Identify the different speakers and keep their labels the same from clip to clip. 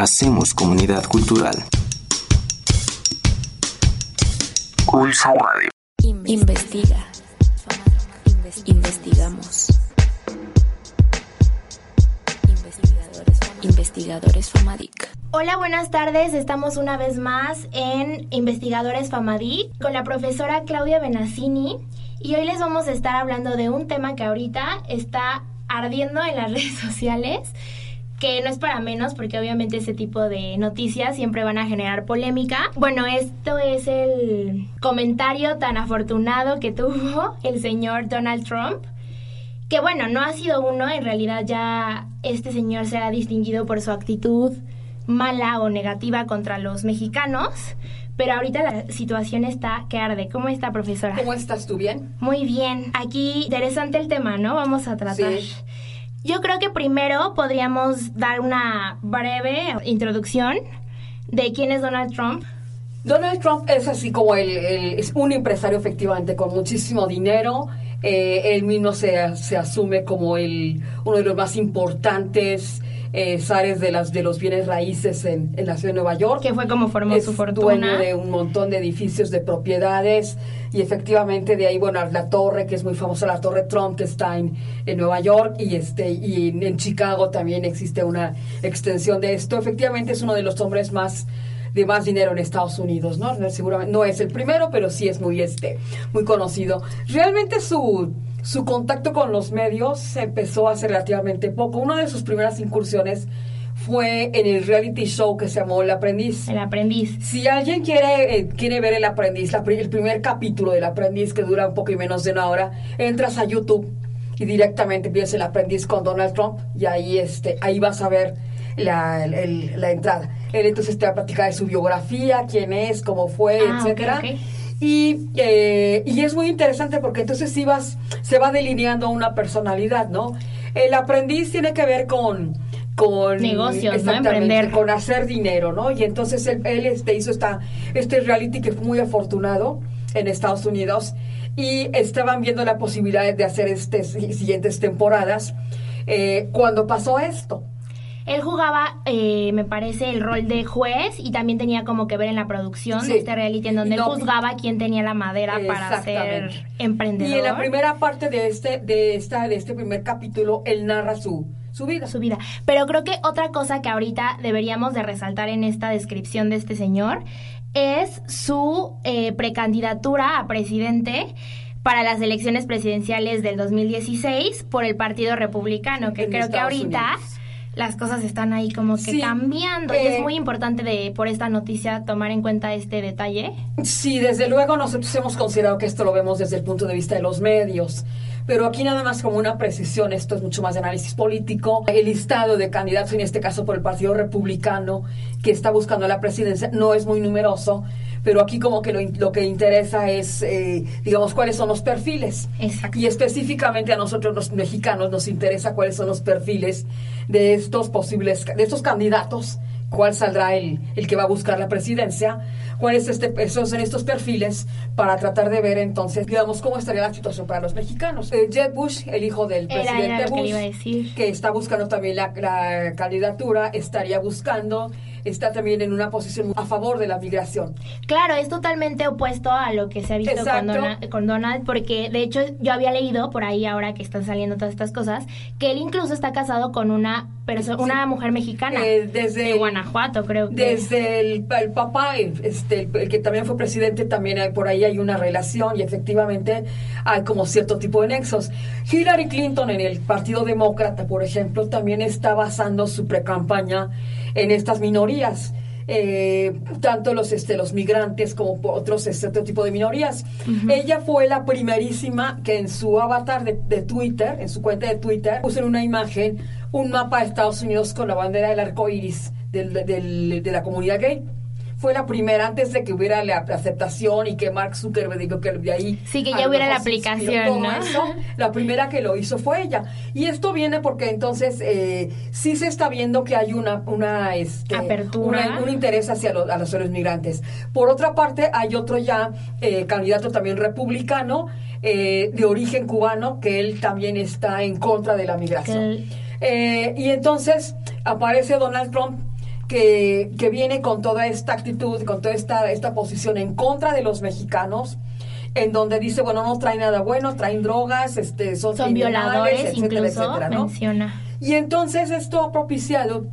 Speaker 1: Hacemos comunidad cultural. Pulso Radio.
Speaker 2: Investiga. Investigamos. Investigadores, Investigadores FAMADIC.
Speaker 3: Hola, buenas tardes. Estamos una vez más en Investigadores FAMADIC con la profesora Claudia Benassini y hoy les vamos a estar hablando de un tema que ahorita está ardiendo en las redes sociales que no es para menos porque obviamente ese tipo de noticias siempre van a generar polémica. Bueno, esto es el comentario tan afortunado que tuvo el señor Donald Trump, que bueno, no ha sido uno, en realidad ya este señor se ha distinguido por su actitud mala o negativa contra los mexicanos. Pero ahorita la situación está que arde. ¿Cómo está, profesora?
Speaker 4: ¿Cómo estás tú? ¿Bien?
Speaker 3: Muy bien. Aquí interesante el tema, ¿no? Vamos a tratar.
Speaker 4: Sí.
Speaker 3: Yo creo que primero podríamos dar una breve introducción de quién es Donald Trump.
Speaker 4: Donald Trump es así como el, es un empresario efectivamente con muchísimo dinero. Eh, él mismo se, se asume como el, uno de los más importantes eh, zares de, las, de los bienes raíces en, en la ciudad de Nueva York.
Speaker 3: Que fue como formó
Speaker 4: es
Speaker 3: su fortuna.
Speaker 4: dueño de un montón de edificios, de propiedades y efectivamente de ahí, bueno, la torre, que es muy famosa, la torre Trump, que está en, en Nueva York y, este, y en, en Chicago también existe una extensión de esto. Efectivamente es uno de los hombres más de más dinero en Estados Unidos, ¿no? Seguramente no es el primero, pero sí es muy, este, muy conocido. Realmente su, su contacto con los medios empezó hace relativamente poco. Una de sus primeras incursiones fue en el reality show que se llamó El Aprendiz.
Speaker 3: El aprendiz.
Speaker 4: Si alguien quiere, eh, quiere ver El Aprendiz, la el primer capítulo del Aprendiz, que dura un poco y menos de una hora, entras a YouTube y directamente empieza El Aprendiz con Donald Trump y ahí, este, ahí vas a ver la, el- el- la entrada. Él entonces te va a platicar de su biografía, quién es, cómo fue,
Speaker 3: Ah,
Speaker 4: etcétera. Y, eh, y es muy interesante porque entonces vas, se va delineando una personalidad, ¿no? El aprendiz tiene que ver con... con
Speaker 3: Negocios, ¿no? Emprender.
Speaker 4: con hacer dinero, ¿no? Y entonces él, él, este, hizo esta, este reality que fue muy afortunado en Estados Unidos y estaban viendo la posibilidad de hacer este, si- siguientes temporadas eh, cuando pasó esto.
Speaker 3: Él jugaba, eh, me parece, el rol de juez y también tenía como que ver en la producción
Speaker 4: Sí.
Speaker 3: de este reality en donde
Speaker 4: No.
Speaker 3: él juzgaba quién tenía la madera para ser emprendedor.
Speaker 4: Y en la primera parte de este, de esta, de este primer capítulo, él narra su, su vida.
Speaker 3: su vida. Pero creo que otra cosa que ahorita deberíamos de resaltar en esta descripción de este señor es su eh, precandidatura a presidente para las elecciones presidenciales del 2016 por el Partido Republicano, que
Speaker 4: En
Speaker 3: creo que ahorita
Speaker 4: Unidos.
Speaker 3: Las cosas están ahí como que
Speaker 4: Sí,
Speaker 3: cambiando y
Speaker 4: eh,
Speaker 3: es muy importante de por esta noticia tomar en cuenta este detalle.
Speaker 4: Sí, desde luego nosotros hemos considerado que esto lo vemos desde el punto de vista de los medios, pero aquí nada más como una precisión, esto es mucho más de análisis político. El listado de candidatos, en este caso por el Partido Republicano, que está buscando la presidencia, no es muy numeroso, pero aquí como que lo, lo que interesa es, eh, digamos, cuáles son los perfiles.
Speaker 3: Exacto.
Speaker 4: Y específicamente a nosotros los mexicanos nos interesa cuáles son los perfiles de estos posibles, de estos candidatos, cuál saldrá el, el que va a buscar la presidencia, cuáles este, esos son estos perfiles para tratar de ver entonces, digamos, cómo estaría la situación para los mexicanos. Eh, Jeb Bush, el hijo del
Speaker 3: Era-
Speaker 4: presidente
Speaker 3: que
Speaker 4: Bush,
Speaker 3: decir.
Speaker 4: que está buscando también la, la candidatura, estaría buscando, está también en una posición a favor de la migración.
Speaker 3: Claro, es totalmente opuesto a lo que se ha visto con,
Speaker 4: Exacto.
Speaker 3: Dona- con Donald, porque de hecho yo había leído por ahí ahora que están saliendo todas estas cosas, que él incluso está casado con una perso-
Speaker 4: Sí.
Speaker 3: una mujer mexicana
Speaker 4: Eh, desde
Speaker 3: de Guanajuato, creo que.
Speaker 4: Desde el, el papá, este, el, el que también fue presidente, también hay, por ahí hay una relación y efectivamente hay como cierto tipo de nexos. Hillary Clinton en el Partido Demócrata, por ejemplo, también está basando su precampaña en estas minorías. eh, tanto los este los migrantes como otros este otro tipo de minorías. Ella fue la primerísima que en su avatar de, de Twitter, en su cuenta de Twitter, puso en una imagen un mapa de Estados Unidos con la bandera del arco iris del- del- de la comunidad gay. Fue la primera antes de que hubiera la aceptación y que Mark Zuckerberg dijo que de ahí.
Speaker 3: Sí, que ya hubiera la aplicación, ¿no?
Speaker 4: eso. La primera que lo hizo fue ella. Y esto viene porque entonces eh, sí se está viendo que hay una, una este,
Speaker 3: Apertura.
Speaker 4: una- un interés hacia los, a los, los migrantes. Por otra parte, hay otro ya eh, candidato también republicano eh, de origen cubano que él también está en contra de la migración. Eh, y entonces aparece Donald Trump que, que viene con toda esta actitud, con toda esta, esta posición en contra de los mexicanos, en donde dice, bueno, no traen nada bueno, traen drogas, este, son,
Speaker 3: violadores,
Speaker 4: etcétera,
Speaker 3: incluso
Speaker 4: etcétera, ¿no?
Speaker 3: menciona.
Speaker 4: Y entonces esto ha propiciado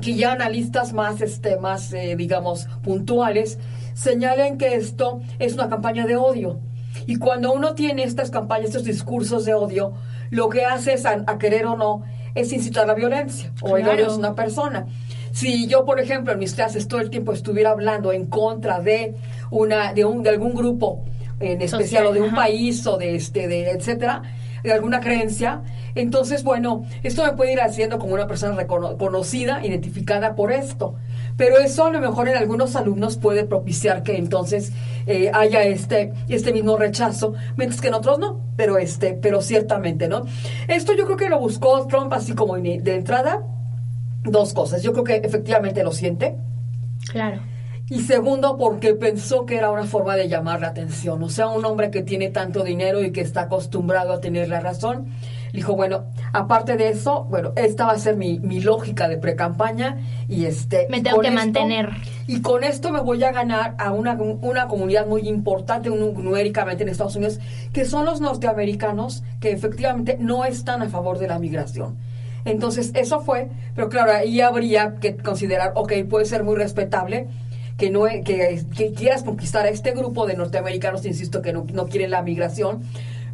Speaker 4: que ya analistas más, este, más, eh, digamos, puntuales señalen que esto es una campaña de odio. Y cuando uno tiene estas campañas, estos discursos de odio, lo que hace es, a, a querer o no, es incitar la violencia o el
Speaker 3: Claro.
Speaker 4: odio es una persona. Si yo, por ejemplo, en mis clases todo el tiempo estuviera hablando en contra de una, de un, de algún grupo en especial
Speaker 3: Social,
Speaker 4: o de un
Speaker 3: ajá.
Speaker 4: país o de este, de etcétera, de alguna creencia, entonces bueno, esto me puede ir haciendo como una persona recono- conocida, identificada por esto. Pero eso a lo mejor en algunos alumnos puede propiciar que entonces eh, haya este, este mismo rechazo, mientras que en otros no, pero este, pero ciertamente, ¿no? Esto yo creo que lo buscó Trump así como de entrada, dos cosas. Yo creo que efectivamente lo siente.
Speaker 3: Claro.
Speaker 4: Y segundo, porque pensó que era una forma de llamar la atención. O sea, un hombre que tiene tanto dinero y que está acostumbrado a tener la razón. Dijo, bueno, aparte de eso, bueno, esta va a ser mi, mi lógica de pre-campaña y este...
Speaker 3: Me tengo que
Speaker 4: esto-
Speaker 3: mantener.
Speaker 4: Y con esto me voy a ganar a una, una comunidad muy importante un- numéricamente en Estados Unidos, que son los norteamericanos que efectivamente no están a favor de la migración. Entonces, eso fue, pero claro, ahí habría que considerar, ok, puede ser muy respetable que no que, que quieras conquistar a este grupo de norteamericanos, insisto, que no, no quieren la migración,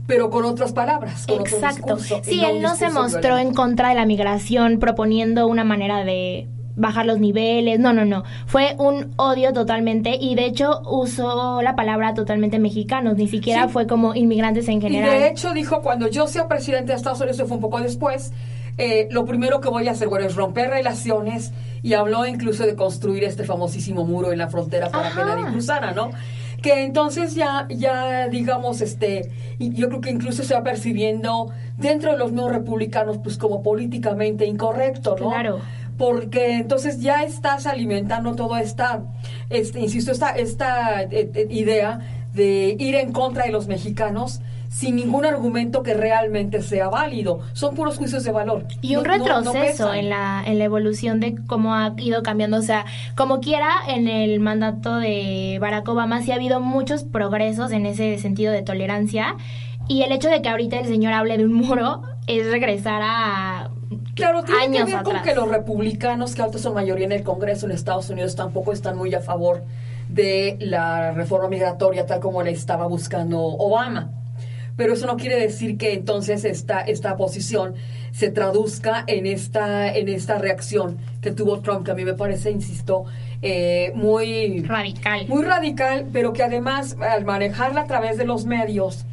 Speaker 4: pero con otras palabras, con otro
Speaker 3: Exacto.
Speaker 4: y
Speaker 3: Sí,
Speaker 4: no
Speaker 3: él no se mostró
Speaker 4: violento.
Speaker 3: en contra de la migración proponiendo una manera de bajar los niveles. No, no, no. Fue un odio totalmente y de hecho usó la palabra totalmente mexicanos. Ni siquiera
Speaker 4: Sí.
Speaker 3: fue como inmigrantes en
Speaker 4: Y
Speaker 3: general.
Speaker 4: de hecho dijo, cuando yo sea presidente de Estados Unidos, eso fue un poco después, eh, lo primero que voy a hacer, bueno, es romper relaciones y habló incluso de construir este famosísimo muro en la frontera para que
Speaker 3: Ajá.
Speaker 4: nadie cruzara, ¿no? Que entonces ya, ya digamos, este, yo creo que incluso se va percibiendo dentro de los nuevos republicanos, pues como políticamente incorrecto, ¿no?
Speaker 3: Claro.
Speaker 4: porque entonces ya estás alimentando toda esta, este, insisto, esta, esta eh, eh, idea de ir en contra de los mexicanos sin ningún argumento que realmente sea válido. Son puros juicios de valor.
Speaker 3: Y un
Speaker 4: No- no- no
Speaker 3: retroceso en la en la evolución de cómo ha ido cambiando, o sea, como quiera en el mandato de Barack Obama sí ha habido muchos progresos en ese sentido de tolerancia y el hecho de que ahorita el señor hable de un muro es regresar a
Speaker 4: Claro, tiene
Speaker 3: años
Speaker 4: que ver con
Speaker 3: atrás.
Speaker 4: que los republicanos, que ahorita son mayoría en el Congreso en Estados Unidos, tampoco están muy a favor de la reforma migratoria tal como la estaba buscando Obama. Pero eso no quiere decir que entonces esta, esta posición se traduzca en esta, en esta reacción que tuvo Trump, que a mí me parece, insisto, eh, muy
Speaker 3: radical.
Speaker 4: muy radical, pero que además al manejarla a través de los medios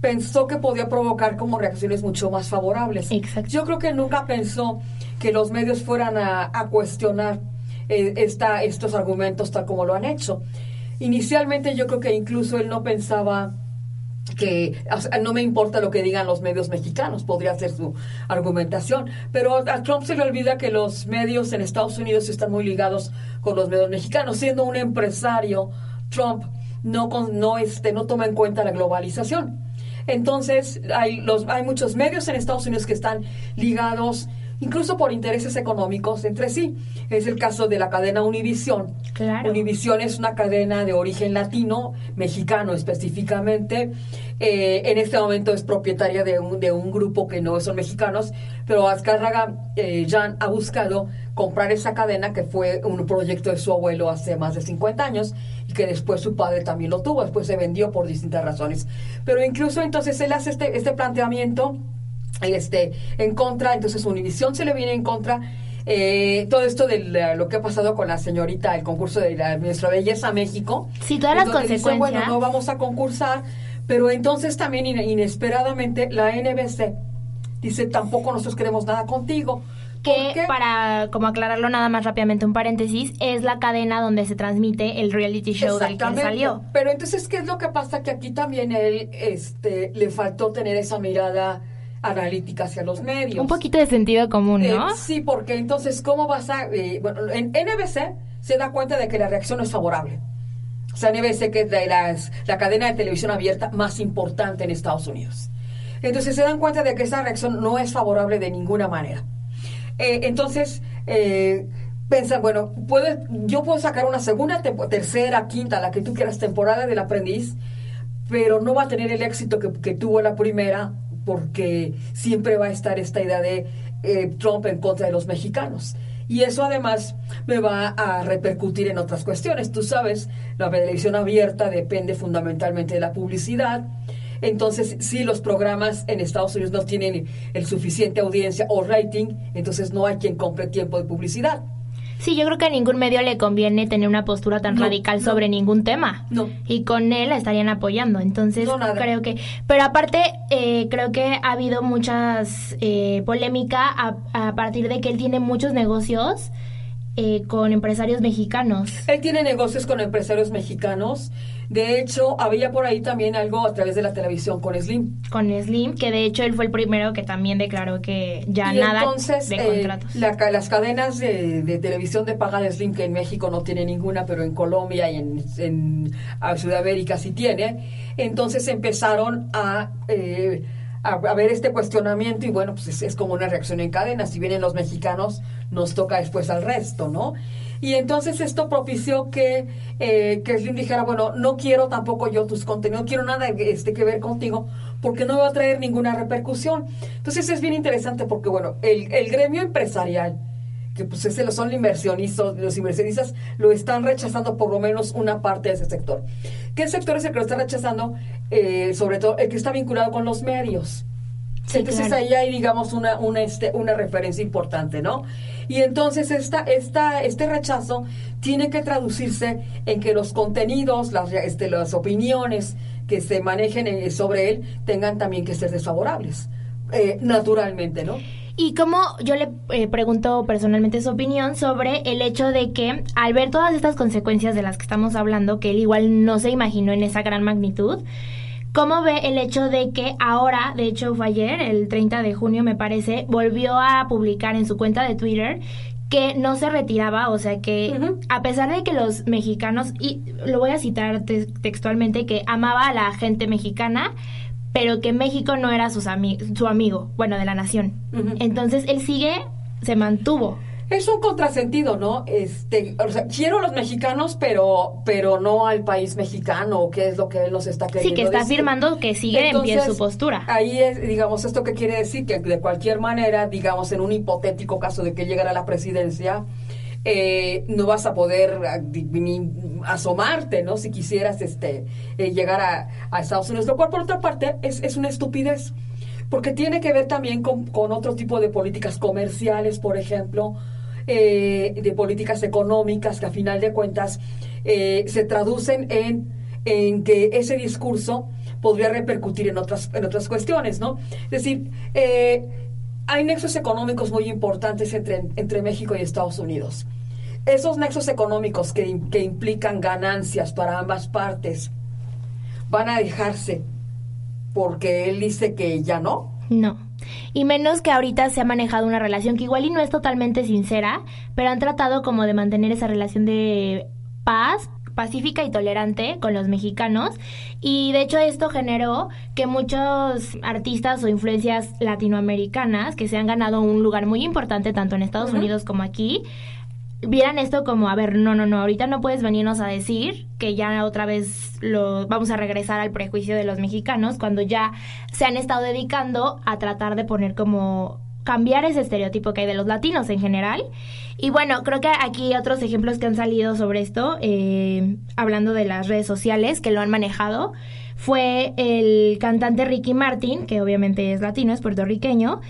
Speaker 4: pensó que podía provocar como reacciones mucho más favorables.
Speaker 3: Exacto.
Speaker 4: Yo creo que nunca pensó que los medios fueran a, a cuestionar eh, esta, estos argumentos tal como lo han hecho. Inicialmente yo creo que incluso él no pensaba que no me importa lo que digan los medios mexicanos, podría ser su argumentación, pero a Trump se le olvida que los medios en Estados Unidos están muy ligados con los medios mexicanos, siendo un empresario, Trump no no este no toma en cuenta la globalización. Entonces, hay los hay muchos medios en Estados Unidos que están ligados incluso por intereses económicos entre sí. Es el caso de la cadena Univision.
Speaker 3: Claro.
Speaker 4: Univision es una cadena de origen latino, mexicano específicamente. Eh, en este momento es propietaria de un, de un grupo que no son mexicanos, pero Azcárraga eh, Jan ha buscado comprar esa cadena que fue un proyecto de su abuelo hace más de 50 años y que después su padre también lo tuvo, después se vendió por distintas razones. Pero incluso entonces él hace este, este planteamiento este, en contra, entonces Univisión se le viene en contra. eh, todo esto de la- lo que ha pasado con la señorita, el concurso de la Ministra de Belleza México.
Speaker 3: Sí, todas las
Speaker 4: en donde dice,
Speaker 3: consecuencias.
Speaker 4: bueno, no vamos a concursar, pero entonces también in- inesperadamente la NBC dice, tampoco nosotros queremos nada contigo. ¿Por
Speaker 3: que para como aclararlo nada más rápidamente un paréntesis es la cadena donde se transmite el reality show del que salió
Speaker 4: Pero entonces, ¿qué es lo que pasa? Que aquí también él este, le faltó tener esa mirada analítica hacia los medios.
Speaker 3: un poquito de sentido común
Speaker 4: Eh,
Speaker 3: no
Speaker 4: sí, porque entonces, ¿cómo vas a...? eh, bueno, en NBC se da cuenta de que la reacción es favorable. O sea, NBC que es de las- la cadena de televisión abierta más importante en Estados Unidos. Entonces se dan cuenta de que esa reacción no es favorable de ninguna manera. Eh, entonces, eh, piensan, bueno, puede, yo puedo sacar una segunda, tercera, quinta, la que tú quieras, temporada del aprendiz, pero no va a tener el éxito que, que tuvo la primera porque siempre va a estar esta idea de eh, Trump en contra de los mexicanos. Y eso además me va a repercutir en otras cuestiones. Tú sabes, la televisión abierta depende fundamentalmente de la publicidad. Entonces, si los programas en Estados Unidos no tienen el suficiente audiencia o rating, entonces no hay quien compre tiempo de publicidad.
Speaker 3: Sí, yo creo que a ningún medio le conviene tener una postura tan
Speaker 4: No,
Speaker 3: radical
Speaker 4: no.
Speaker 3: sobre ningún tema.
Speaker 4: No.
Speaker 3: Y con él la estarían apoyando. Entonces,
Speaker 4: No,
Speaker 3: creo que. Pero aparte, eh, creo que ha habido muchas eh, polémica a, a partir de que él tiene muchos negocios eh, con empresarios mexicanos.
Speaker 4: Él tiene negocios con empresarios mexicanos. De hecho, había por ahí también algo a través de la televisión con Slim.
Speaker 3: Con Slim, que de hecho él fue el primero que también declaró que ya
Speaker 4: y
Speaker 3: nada
Speaker 4: entonces,
Speaker 3: de
Speaker 4: eh,
Speaker 3: contratos.
Speaker 4: la las cadenas de, de televisión de paga de Slim, que en México no tiene ninguna, pero en Colombia y en, en Sudamérica sí tiene, entonces empezaron a, eh, a, a ver este cuestionamiento y bueno, pues es, es como una reacción en cadena. Si vienen los mexicanos, nos toca después al resto, ¿no? Y entonces esto propició que, eh, que Slim dijera, bueno, no quiero tampoco yo tus contenidos, no quiero nada este, que ver contigo, porque no va a traer ninguna repercusión. Entonces es bien interesante porque, bueno, el, el gremio empresarial, que pues ese lo son los inversionistas, los inversionistas lo están rechazando por lo menos una parte de ese sector. ¿Qué sector es el que lo está rechazando? Eh, sobre todo el que está vinculado con los medios.
Speaker 3: Sí,
Speaker 4: entonces
Speaker 3: claro.
Speaker 4: ahí hay, digamos, una, una, este, una referencia importante, ¿no? Y entonces esta, esta, este rechazo tiene que traducirse en que los contenidos, las, este, las opiniones que se manejen eh, sobre él tengan también que ser desfavorables, eh, naturalmente, ¿no?
Speaker 3: Y como yo le eh, pregunto personalmente su opinión sobre el hecho de que al ver todas estas consecuencias de las que estamos hablando, que él igual no se imaginó en esa gran magnitud, ¿cómo ve el hecho de que ahora, de hecho fue ayer, el 30 de junio me parece, volvió a publicar en su cuenta de Twitter que no se retiraba, o sea que a pesar de que los mexicanos, y lo voy a citar te- textualmente, que amaba a la gente mexicana, pero que México no era sus ami- su amigo, bueno, de la nación. Entonces él sigue, se mantuvo.
Speaker 4: Es un contrasentido, ¿no? Este, o sea, quiero a los mexicanos, pero, pero no al país mexicano, que es lo que él nos está queriendo
Speaker 3: Sí, que está
Speaker 4: decir.
Speaker 3: afirmando que sigue en pie
Speaker 4: Entonces,
Speaker 3: su postura.
Speaker 4: Ahí es, digamos, esto que quiere decir que de cualquier manera, digamos, en un hipotético caso de que llegara a la presidencia, eh, no vas a poder ah, ni asomarte, ¿no? Si quisieras este, eh, llegar a, a Estados Unidos, lo cual por otra parte es, es una estupidez, porque tiene que ver también con, con otro tipo de políticas comerciales, por ejemplo, eh, de políticas económicas que a final de cuentas eh, se traducen en, en que ese discurso podría repercutir en otras, en otras cuestiones, ¿no? Es decir, eh, hay nexos económicos muy importantes entre, entre México y Estados Unidos. Esos nexos económicos que, que implican ganancias para ambas partes van a dejarse porque él dice que ya no.
Speaker 3: No. Y menos que ahorita se ha manejado una relación que igual y no es totalmente sincera, pero han tratado como de mantener esa relación de paz pacífica y tolerante con los mexicanos y de hecho esto generó que muchos artistas o influencias latinoamericanas que se han ganado un lugar muy importante tanto en Estados. Unidos como aquí vieran esto como, a ver, no, no, no, ahorita no puedes venirnos a decir que ya otra vez lo vamos a regresar al prejuicio de los mexicanos cuando ya se han estado dedicando a tratar de poner como cambiar ese estereotipo que hay de los latinos en general. Y bueno, creo que aquí otros ejemplos que han salido sobre esto, eh, hablando de las redes sociales que lo han manejado, fue el cantante Ricky Martin, que obviamente es latino, es puertorriqueño,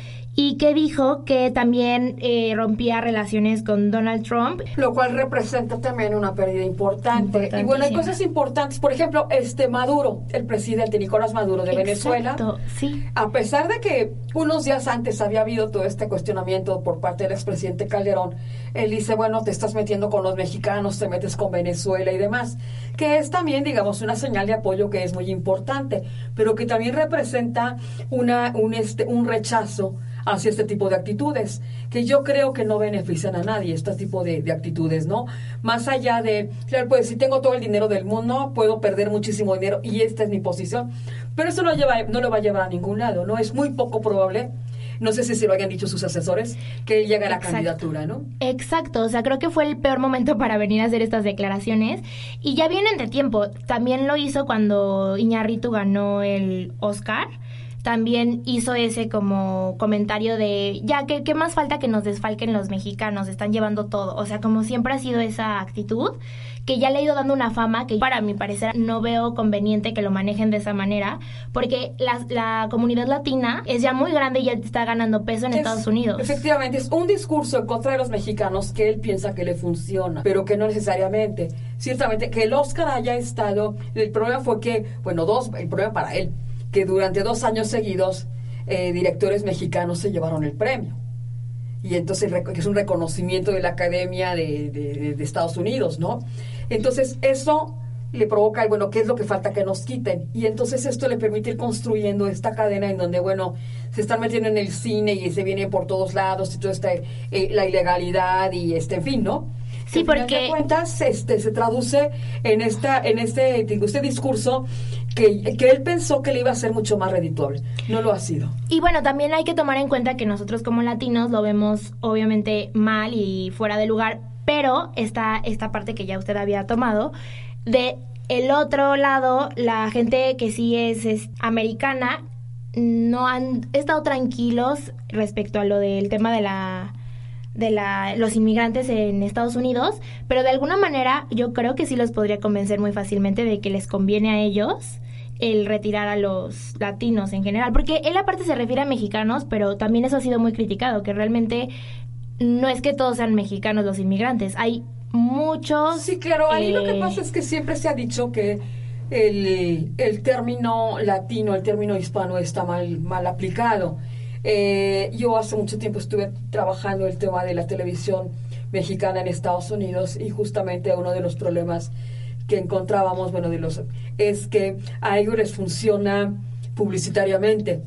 Speaker 3: y que dijo que también eh, rompía relaciones con Donald Trump.
Speaker 4: Lo cual representa también una pérdida importante. Y bueno, hay cosas importantes. Por ejemplo, este Maduro, el presidente Nicolás Maduro de Venezuela.
Speaker 3: Exacto, sí.
Speaker 4: A pesar de que unos días antes había habido todo este cuestionamiento por parte del expresidente Calderón, él dice, bueno, te estás metiendo con los mexicanos, te metes con Venezuela y demás, que es también, digamos, una señal de apoyo que es muy importante, pero que también representa una, un, este, un rechazo hacia este tipo de actitudes, que yo creo que no benefician a nadie, este tipo de, de actitudes, ¿no? Más allá de, claro, pues si tengo todo el dinero del mundo, puedo perder muchísimo dinero y esta es mi posición, pero eso no, lleva, no lo va a llevar a ningún lado, ¿no? Es muy poco probable no sé si se lo hayan dicho sus asesores, que llega a la
Speaker 3: Exacto.
Speaker 4: candidatura, ¿no?
Speaker 3: Exacto, o sea, creo que fue el peor momento para venir a hacer estas declaraciones y ya vienen de tiempo. También lo hizo cuando Iñárritu ganó el Oscar. También hizo ese como comentario de, ya, ¿qué, qué más falta que nos desfalquen los mexicanos? Están llevando todo. O sea, como siempre ha sido esa actitud, que ya le ha ido dando una fama que para mi parecer no veo conveniente que lo manejen de esa manera, porque la, la comunidad latina es ya muy grande y ya está ganando peso en
Speaker 4: Es-
Speaker 3: Estados Unidos.
Speaker 4: Efectivamente, es un discurso en contra de los mexicanos que él piensa que le funciona, pero que no necesariamente. Ciertamente, que el Oscar haya estado, el problema fue que, bueno, dos, el problema para él, que durante dos años seguidos eh, directores mexicanos se llevaron el premio. Y entonces es un reconocimiento de la Academia de, de- de Estados Unidos, ¿no? Entonces eso le provoca, bueno, ¿qué es lo que falta que nos quiten? Y entonces esto le permite ir construyendo esta cadena en donde, bueno, se están metiendo en el cine y se vienen por todos lados y todo esta, eh, la ilegalidad y este, en fin, ¿no?
Speaker 3: Sí,
Speaker 4: Que al final
Speaker 3: porque-
Speaker 4: de cuentas este, se traduce en, esta, en este, este discurso que, que él pensó que le iba a ser mucho más redituable. No lo ha sido.
Speaker 3: Y bueno, también hay que tomar en cuenta que nosotros como latinos lo vemos obviamente mal y fuera de lugar, pero está esta parte que ya usted había tomado, de el otro lado, la gente que sí es, es americana, no han estado tranquilos respecto a lo del tema de la de la, los inmigrantes en Estados Unidos, pero de alguna manera yo creo que sí los podría convencer muy fácilmente de que les conviene a ellos el retirar a los latinos en general, porque él aparte se refiere a mexicanos, pero también eso ha sido muy criticado, que realmente no es que todos sean mexicanos los inmigrantes, hay muchos...
Speaker 4: Sí, claro, ahí lo que
Speaker 3: eh,
Speaker 4: pasa es que siempre se ha dicho que el, el término latino, el término hispano está mal, mal aplicado. Eh, yo hace mucho tiempo estuve trabajando el tema de la televisión mexicana en Estados Unidos y justamente uno de los problemas que encontrábamos, bueno, de los es que a ellos les funciona publicitariamente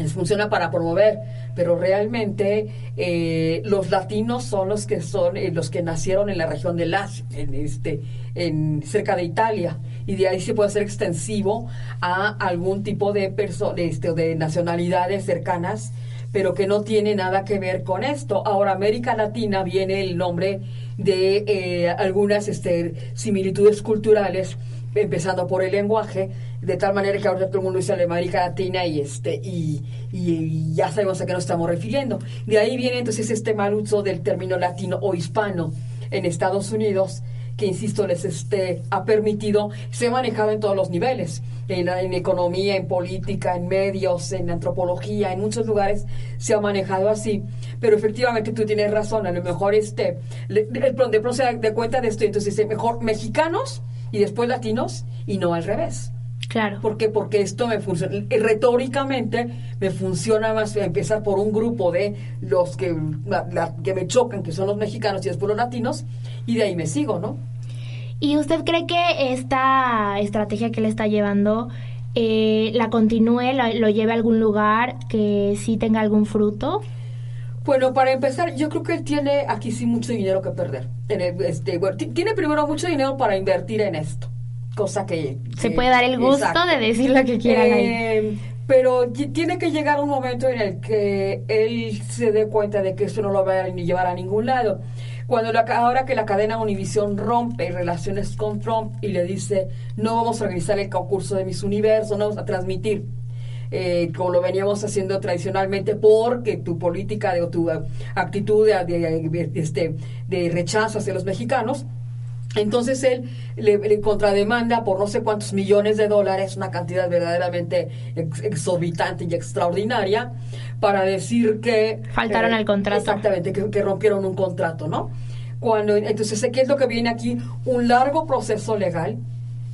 Speaker 4: les funciona para promover, pero realmente eh, los latinos son los que son eh, los que nacieron en la región de Lazio, en este, en cerca de Italia, y de ahí se puede hacer extensivo a algún tipo de perso- de, este, de nacionalidades cercanas, pero que no tiene nada que ver con esto. Ahora América Latina viene el nombre de eh, algunas este, similitudes culturales empezando por el lenguaje, de tal manera que ahora todo el mundo dice América Latina y este y, y- y ya sabemos a qué nos estamos refiriendo. De ahí viene entonces este mal uso del término latino o hispano en Estados Unidos, que insisto les este ha permitido se ha manejado en todos los niveles, en, en economía, en política, en medios, en antropología, en muchos lugares se ha manejado así. Pero efectivamente tú tienes razón, a lo mejor este le- de, de pronto se da cuenta de esto, entonces dice mejor mexicanos y después latinos y no al revés.
Speaker 3: Claro.
Speaker 4: ¿Por qué? Porque esto me funciona, eh, retóricamente me funciona más empezar por un grupo de los que, la- la- que me chocan, que son los mexicanos y después los latinos, y de ahí me sigo, ¿no?
Speaker 3: ¿Y usted cree que esta estrategia que le está llevando eh, la continúe, lo, lo lleve a algún lugar que sí tenga algún fruto?
Speaker 4: Bueno, para empezar, yo creo que él tiene aquí sí mucho dinero que perder. Este, bueno, ti- tiene primero mucho dinero para invertir en esto, cosa que...
Speaker 3: Se
Speaker 4: que-
Speaker 3: puede dar el gusto
Speaker 4: exacto.
Speaker 3: de decir lo que quiera.
Speaker 4: Eh, pero tiene que llegar un momento en el que él se dé cuenta de que esto no lo va a ni llevar a ningún lado. Cuando la, ahora que la cadena Univision rompe relaciones con Trump y le dice no vamos a organizar el concurso de Miss Universo, no vamos a transmitir eh, como lo veníamos haciendo tradicionalmente porque tu política de, o tu eh, actitud de- de- este, de rechazo hacia los mexicanos entonces él le, le contrademanda por no sé cuántos millones de dólares, una cantidad verdaderamente ex- exorbitante y extraordinaria, para decir que...
Speaker 3: Faltaron al contrato.
Speaker 4: Exactamente, que, que rompieron un contrato, ¿no? Cuando, entonces, ¿qué es lo que viene aquí? Un largo proceso legal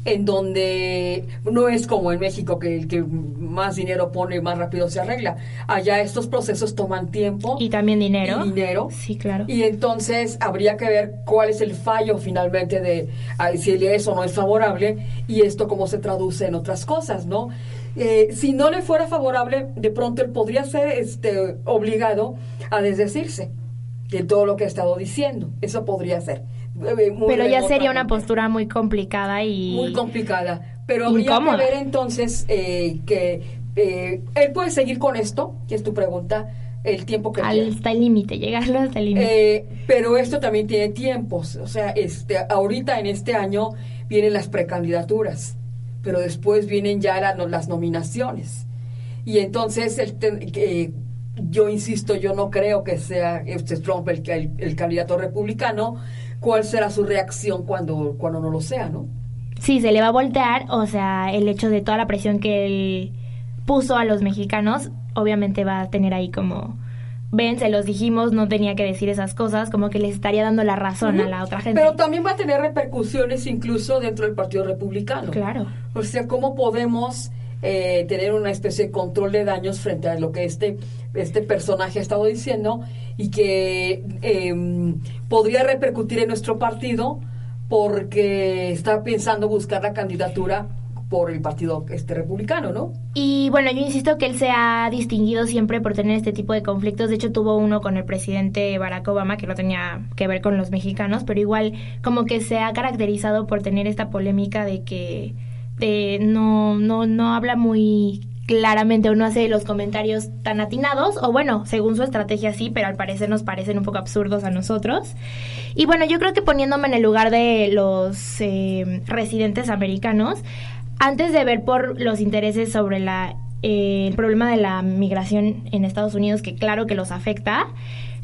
Speaker 4: en donde no es como en México que el que más dinero pone más rápido se arregla. Allá estos procesos toman tiempo
Speaker 3: Y también dinero.
Speaker 4: y dinero.
Speaker 3: Sí, claro.
Speaker 4: Y entonces habría que ver cuál es el fallo finalmente de si eso no es favorable y esto cómo se traduce en otras cosas, ¿no? Eh, si no le fuera favorable, de pronto él podría ser este, obligado a desdecirse de todo lo que ha estado diciendo. Eso podría ser. Eh, muy
Speaker 3: Pero ya sería una postura muy complicada y...
Speaker 4: muy complicada. Pero habría
Speaker 3: Incómoda.
Speaker 4: que ver entonces eh, que eh, él puede seguir con esto, que es tu pregunta, el tiempo que.
Speaker 3: Hasta el límite, llegarlo hasta el límite.
Speaker 4: Eh, pero esto también tiene tiempos. O sea, este, ahorita en este año vienen las precandidaturas, pero después vienen ya la- las nominaciones. Y entonces, el yo insisto, yo no creo que sea este Trump el, el, el candidato republicano. ¿Cuál será su reacción cuando, cuando no lo sea, no?
Speaker 3: Sí, se le va a voltear, o sea, el hecho de toda la presión que él puso a los mexicanos, obviamente va a tener ahí como, ven, se los dijimos, no tenía que decir esas cosas, como que les estaría dando la razón a la otra gente.
Speaker 4: Pero también va a tener repercusiones incluso dentro del Partido Republicano.
Speaker 3: Claro.
Speaker 4: O sea, ¿cómo podemos eh, tener una especie de control de daños frente a lo que este, este personaje ha estado diciendo y que eh, podría repercutir en nuestro partido porque está pensando buscar la candidatura por el partido este republicano, ¿no?
Speaker 3: Y bueno, yo insisto que él se ha distinguido siempre por tener este tipo de conflictos. De hecho, tuvo uno con el presidente Barack Obama que no tenía que ver con los mexicanos, pero igual como que se ha caracterizado por tener esta polémica de que no, no, no habla muy claramente o no hace los comentarios tan atinados, o bueno, según su estrategia sí, pero al parecer nos parecen un poco absurdos a nosotros. Y bueno, yo creo que poniéndome en el lugar de los eh, residentes americanos, antes de ver por los intereses sobre eh, el problema de la migración en Estados Unidos, que claro que los afecta,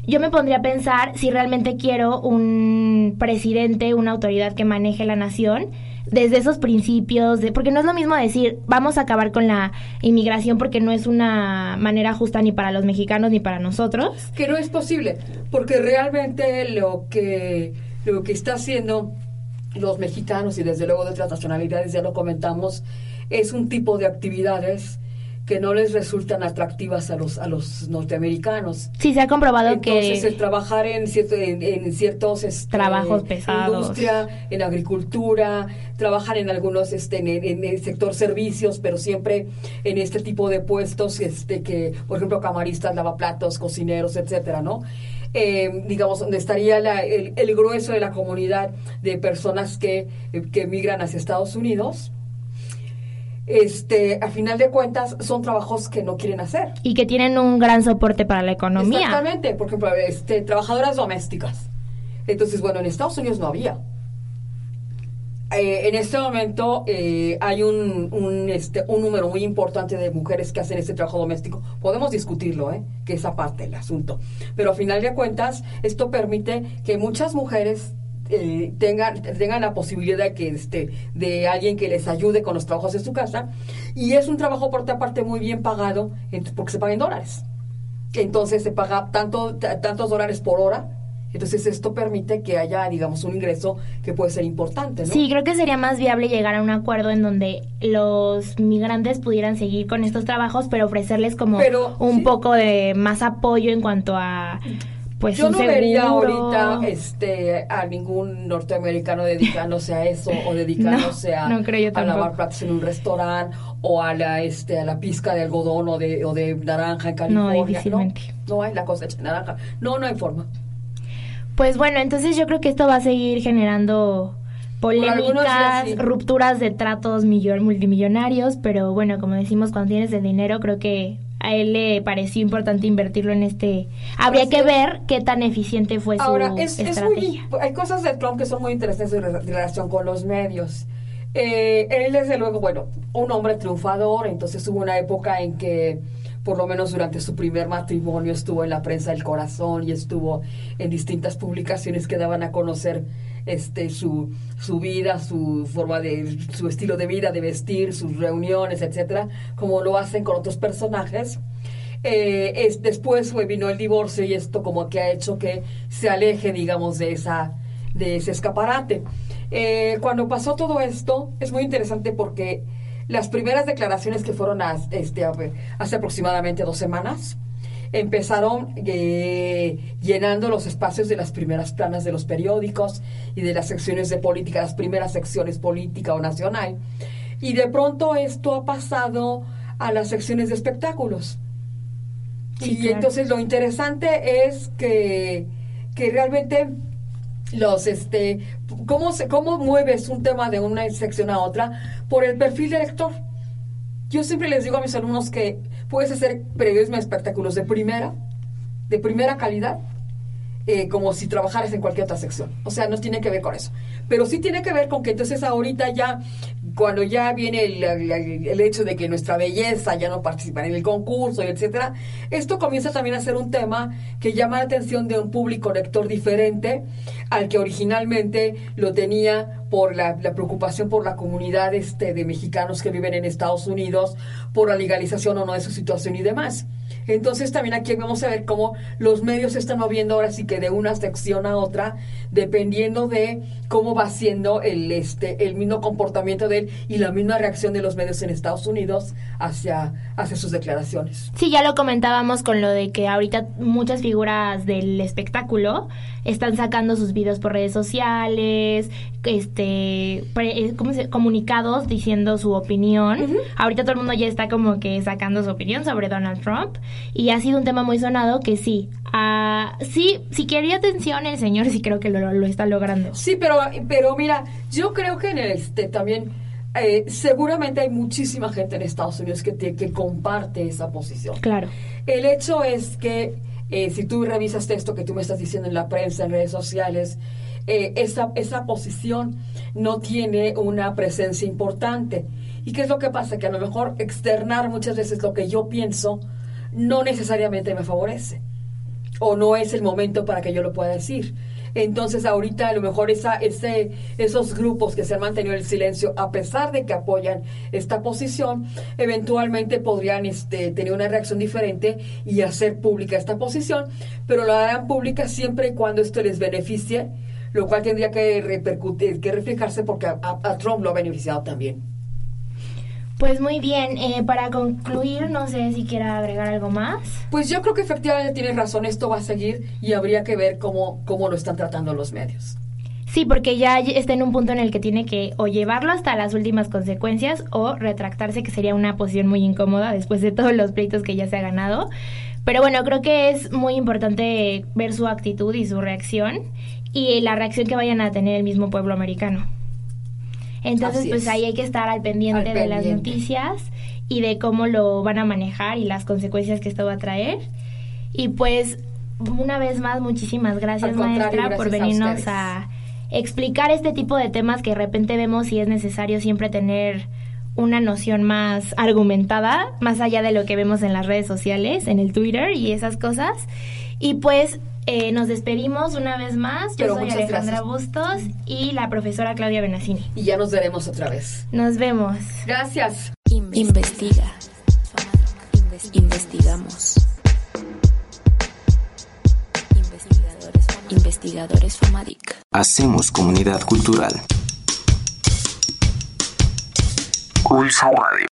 Speaker 3: yo me pondría a pensar si realmente quiero un presidente, una autoridad que maneje la nación desde esos principios, de, porque no es lo mismo decir vamos a acabar con la inmigración porque no es una manera justa ni para los mexicanos ni para nosotros.
Speaker 4: Que no es posible, porque realmente lo que, lo que está haciendo los mexicanos y desde luego de otras nacionalidades, ya lo comentamos, es un tipo de actividades que no les resultan atractivas a los a los norteamericanos.
Speaker 3: Sí, se ha comprobado
Speaker 4: Entonces,
Speaker 3: que
Speaker 4: el trabajar en, cierto, en, en ciertos este,
Speaker 3: Trabajos pesados.
Speaker 4: industria, en agricultura, trabajan en algunos este, en, en el sector servicios, pero siempre en este tipo de puestos, este que, por ejemplo, camaristas, lavaplatos, cocineros, etcétera, ¿no? Eh, digamos, donde estaría la- el, el grueso de la comunidad de personas que, que emigran hacia Estados Unidos. Este, a final de cuentas, son trabajos que no quieren hacer.
Speaker 3: y que tienen un gran soporte para la economía.
Speaker 4: Exactamente, por ejemplo, este, trabajadoras domésticas. Entonces, bueno, en Estados Unidos no había. Eh, en este momento eh, hay un, un, este, un número muy importante de mujeres que hacen este trabajo doméstico. Podemos discutirlo, ¿eh? que es aparte el asunto. Pero a final de cuentas, esto permite que muchas mujeres eh, tengan, tengan la posibilidad de, que, este, de alguien que les ayude con los trabajos de su casa. Y es un trabajo, por otra parte, muy bien pagado porque se paga en dólares. Entonces se paga tanto, tantos dólares por hora. Entonces esto permite que haya, digamos, un ingreso que puede ser importante, ¿no?
Speaker 3: Sí, creo que sería más viable llegar a un acuerdo en donde los migrantes pudieran seguir con estos trabajos, pero ofrecerles como
Speaker 4: Pero,
Speaker 3: un
Speaker 4: sí.
Speaker 3: poco de más apoyo en cuanto a pues
Speaker 4: Yo no vería ahorita este, a ningún norteamericano dedicándose a eso o dedicándose a,
Speaker 3: no creo yo
Speaker 4: a lavar platos en un restaurante o a la este a la pizca de algodón o de, o de naranja en California.
Speaker 3: difícilmente.
Speaker 4: No, hay la cosecha de naranja. No, no hay forma.
Speaker 3: Pues bueno, entonces yo creo que esto va a seguir generando
Speaker 4: días
Speaker 3: polémicas,
Speaker 4: sí.
Speaker 3: rupturas de tratos millo- multimillonarios, pero bueno, como decimos, cuando tienes el dinero, creo que a él le pareció importante invertirlo en este. Habría
Speaker 4: Así
Speaker 3: que
Speaker 4: es.
Speaker 3: ver qué tan eficiente fue
Speaker 4: Ahora,
Speaker 3: su
Speaker 4: es, es
Speaker 3: estrategia.
Speaker 4: muy, hay cosas de Trump que son muy interesantes en re- relación con los medios. Eh, él, desde luego, bueno, un hombre triunfador, entonces hubo una época en que, por lo menos durante su primer matrimonio, estuvo en la prensa del corazón y estuvo en distintas publicaciones que daban a conocer este su, su vida, su forma de, su estilo de vida, de vestir, sus reuniones, etcétera, como lo hacen con otros personajes. Eh, es, después vino el divorcio y esto como que ha hecho que se aleje, digamos, de esa de ese escaparate. Eh, cuando pasó todo esto, es muy interesante porque las primeras declaraciones que fueron a- este, a- hace aproximadamente dos semanas, empezaron eh, llenando los espacios de las primeras planas de los periódicos y de las secciones de política, las primeras secciones política o nacional. Y de pronto esto ha pasado a las secciones de espectáculos.
Speaker 3: Sí,
Speaker 4: y
Speaker 3: claro.
Speaker 4: entonces lo interesante es que, que realmente los este cómo se, cómo mueves un tema de una sección a otra por el perfil del lector Yo siempre les digo a mis alumnos que puedes hacer periodismo de espectáculos de primera, de primera calidad, eh, como si trabajaras en cualquier otra sección. O sea, no tiene que ver con eso. Pero sí tiene que ver con que entonces ahorita ya, cuando ya viene el, hecho de que nuestra belleza ya no participa en el concurso, etcétera, esto comienza también a ser un tema que llama la atención de un público lector diferente al que originalmente lo tenía por la, la preocupación por la comunidad este, de mexicanos que viven en Estados Unidos, por la legalización o no de su situación y demás. Entonces también aquí vamos a ver cómo los medios se están moviendo ahora sí que de una sección a otra, dependiendo de cómo va siendo el, este, el mismo comportamiento de él y la misma reacción de los medios en Estados Unidos hacia, hacia sus declaraciones.
Speaker 3: Sí, ya lo comentábamos con lo de que ahorita muchas figuras del espectáculo están sacando sus videos por redes sociales, este, pre- eh, ¿cómo se- comunicados diciendo su opinión. Ahorita todo el mundo ya está como que sacando su opinión sobre Donald Trump y ha sido un tema muy sonado que sí, ah, sí, si quería atención el señor sí creo que lo, lo está logrando.
Speaker 4: Sí, pero, pero mira, yo creo que en este también eh, seguramente hay muchísima gente en Estados Unidos que, te- que comparte esa posición.
Speaker 3: Claro.
Speaker 4: El hecho es que eh, si tú revisas esto que tú me estás diciendo en la prensa, en redes sociales, eh, esa, esa posición no tiene una presencia importante. ¿Y qué es lo que pasa? Que a lo mejor externar muchas veces lo que yo pienso no necesariamente me favorece o no es el momento para que yo lo pueda decir. Entonces ahorita a lo mejor esa, ese, esos grupos que se han mantenido en el silencio, a pesar de que apoyan esta posición, eventualmente podrían este, tener una reacción diferente y hacer pública esta posición, pero la harán pública siempre y cuando esto les beneficie, lo cual tendría que repercutir, que reflejarse porque a, Trump lo ha beneficiado también.
Speaker 3: Pues muy bien, eh, para concluir, no sé si quiera agregar algo más.
Speaker 4: Pues yo creo que efectivamente tienes razón, esto va a seguir y habría que ver cómo, cómo lo están tratando los medios.
Speaker 3: Sí, porque ya está en un punto en el que tiene que o llevarlo hasta las últimas consecuencias o retractarse, que sería una posición muy incómoda después de todos los pleitos que ya se ha ganado. Pero bueno, creo que es muy importante ver su actitud y su reacción y la reacción que vayan a tener el mismo pueblo americano. Entonces, pues
Speaker 4: es.
Speaker 3: ahí hay que estar al pendiente,
Speaker 4: Al
Speaker 3: de las noticias y de cómo lo van a manejar y las consecuencias que esto va a traer. Y pues, una vez más, muchísimas gracias, maestra, por
Speaker 4: gracias
Speaker 3: venirnos a explicar este tipo de temas que de repente vemos y es necesario siempre tener una noción más argumentada, más allá de lo que vemos en las redes sociales, en el Twitter y esas cosas. Y pues eh, nos despedimos una vez más. Yo
Speaker 4: Pero
Speaker 3: soy Alejandra
Speaker 4: gracias.
Speaker 3: Bustos y la profesora Claudia Benassini.
Speaker 4: Y ya nos veremos otra vez.
Speaker 3: Nos vemos.
Speaker 4: Gracias.
Speaker 2: Investiga. Inves- Investigamos. Investigadores, investigadores FAMADIC.
Speaker 1: Hacemos comunidad cultural. Pulso Radio.